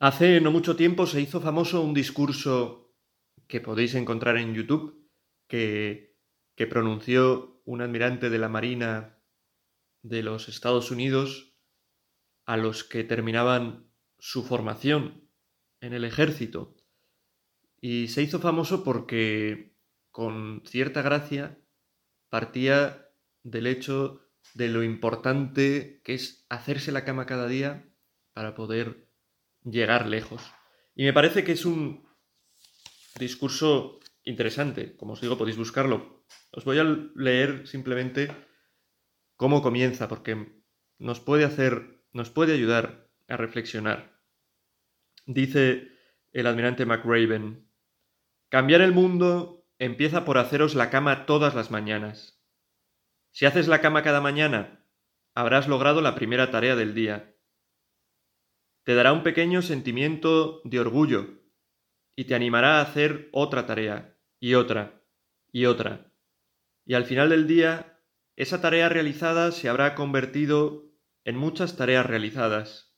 Hace no mucho tiempo se hizo famoso un discurso que podéis encontrar en YouTube que, pronunció un admirante de la Marina de los Estados Unidos a los que terminaban su formación en el ejército. Y se hizo famoso porque con cierta gracia partía del hecho de lo importante que es hacerse la cama cada día para poder llegar lejos. Y me parece que es un discurso interesante. Como os digo, podéis buscarlo. Os voy a leer simplemente cómo comienza, porque nos puede hacer, nos puede ayudar a reflexionar. Dice el almirante McRaven, cambiar el mundo empieza por haceros la cama todas las mañanas. Si haces la cama cada mañana, habrás logrado la primera tarea del día. Te dará un pequeño sentimiento de orgullo y te animará a hacer otra tarea y otra y otra. Y al final del día, esa tarea realizada se habrá convertido en muchas tareas realizadas.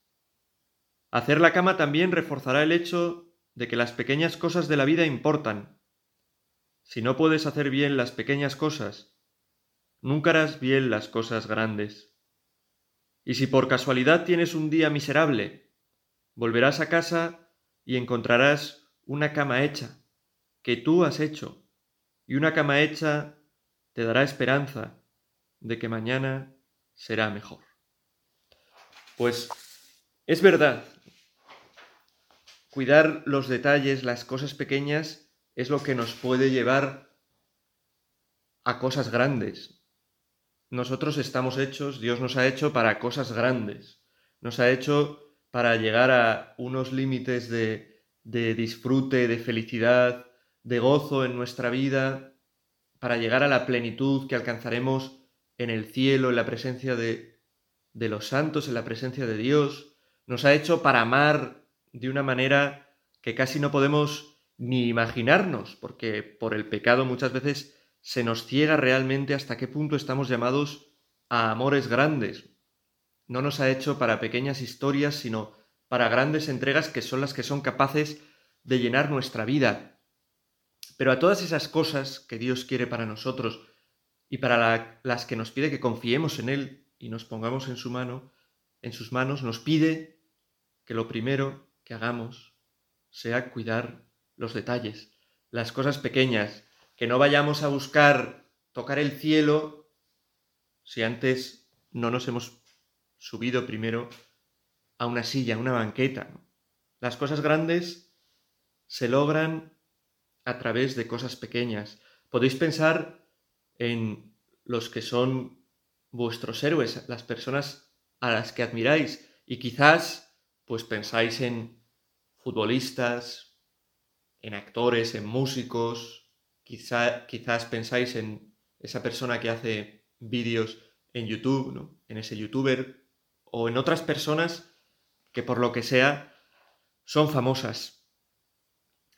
Hacer la cama también reforzará el hecho de que las pequeñas cosas de la vida importan. Si no puedes hacer bien las pequeñas cosas, nunca harás bien las cosas grandes. Y si por casualidad tienes un día miserable, volverás a casa y encontrarás una cama hecha, que tú has hecho, y una cama hecha te dará esperanza de que mañana será mejor. Pues es verdad, cuidar los detalles, las cosas pequeñas, es lo que nos puede llevar a cosas grandes, nosotros estamos hechos, Dios nos ha hecho para cosas grandes, nos ha hecho para llegar a unos límites de, disfrute, de felicidad, de gozo en nuestra vida, para llegar a la plenitud que alcanzaremos en el cielo, en la presencia de, de los santos, en la presencia de Dios. Nos ha hecho para amar de una manera que casi no podemos ni imaginarnos, porque por el pecado muchas veces se nos ciega realmente hasta qué punto estamos llamados a amores grandes. No nos ha hecho para pequeñas historias, sino para grandes entregas que son las que son capaces de llenar nuestra vida. Pero a todas esas cosas que Dios quiere para nosotros y para las que nos pide que confiemos en Él y nos pongamos en su mano, en sus manos, nos pide que lo primero que hagamos sea cuidar los detalles, las cosas pequeñas, que no vayamos a buscar tocar el cielo si antes no nos hemos subido primero a una silla, a una banqueta. Las cosas grandes se logran a través de cosas pequeñas. Podéis pensar en los que son vuestros héroes, las personas a las que admiráis y quizás pues pensáis en futbolistas, en actores, en músicos, quizás pensáis en esa persona que hace vídeos en YouTube, ¿no? en ese youtuber, o en otras personas que por lo que sea son famosas.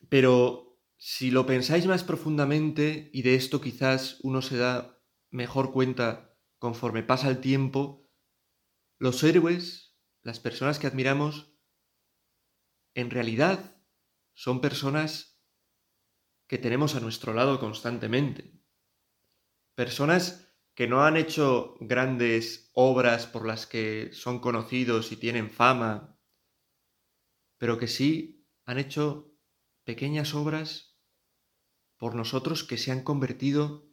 Pero si lo pensáis más profundamente, y de esto quizás uno se da mejor cuenta conforme pasa el tiempo, los héroes, las personas que admiramos, en realidad son personas que tenemos a nuestro lado constantemente. Personas que no han hecho grandes obras por las que son conocidos y tienen fama, pero que sí han hecho pequeñas obras por nosotros que se han convertido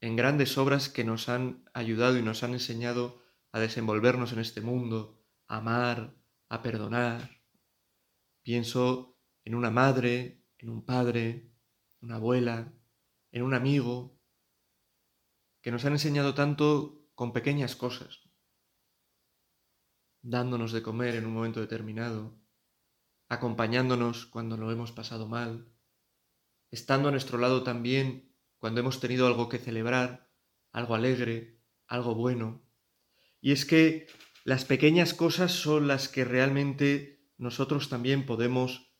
en grandes obras que nos han ayudado y nos han enseñado a desenvolvernos en este mundo, a amar, a perdonar. Pienso en una madre, en un padre, una abuela, en un amigo, que nos han enseñado tanto con pequeñas cosas, dándonos de comer en un momento determinado, acompañándonos cuando lo hemos pasado mal, estando a nuestro lado también cuando hemos tenido algo que celebrar, algo alegre, algo bueno. Y es que las pequeñas cosas son las que realmente nosotros también podemos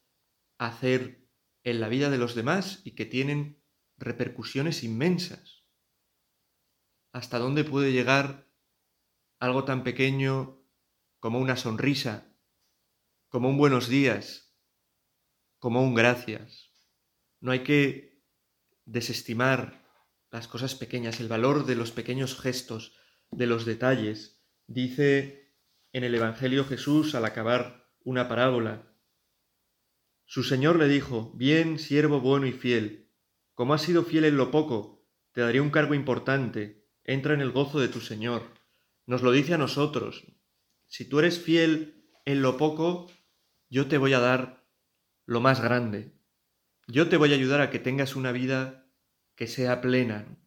hacer en la vida de los demás y que tienen repercusiones inmensas. ¿Hasta dónde puede llegar algo tan pequeño como una sonrisa como un buenos días, como un gracias. No hay que desestimar las cosas pequeñas, el valor de los pequeños gestos, de los detalles. Dice en el Evangelio Jesús al acabar una parábola, su Señor le dijo, Bien, siervo bueno y fiel, como has sido fiel en lo poco, te daré un cargo importante, entra en el gozo de tu Señor. Nos lo dice a nosotros. Si tú eres fiel en lo poco, yo te voy a dar lo más grande. Yo te voy a ayudar a que tengas una vida que sea plena.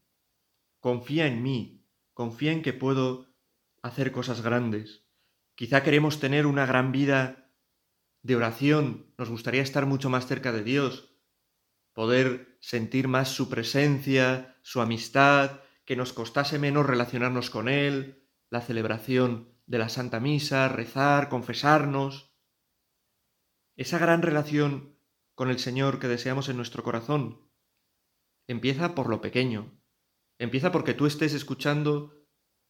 Confía en mí, confía en que puedo hacer cosas grandes. Quizá queremos tener una gran vida de oración, nos gustaría estar mucho más cerca de Dios, poder sentir más su presencia, su amistad, que nos costase menos relacionarnos con Él, la celebración de la Santa Misa, rezar, confesarnos. Esa gran relación con el Señor que deseamos en nuestro corazón empieza por lo pequeño, empieza porque tú estés escuchando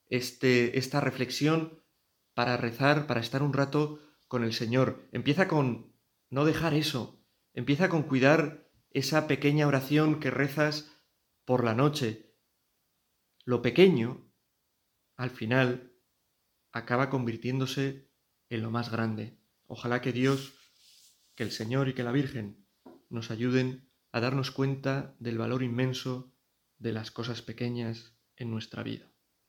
este, esta reflexión para rezar, para estar un rato con el Señor. Empieza con no dejar eso. Empieza con cuidar esa pequeña oración que rezas por la noche. Lo pequeño, al final, acaba convirtiéndose en lo más grande. Ojalá que Dios, que el Señor y que la Virgen nos ayuden a darnos cuenta del valor inmenso de las cosas pequeñas en nuestra vida.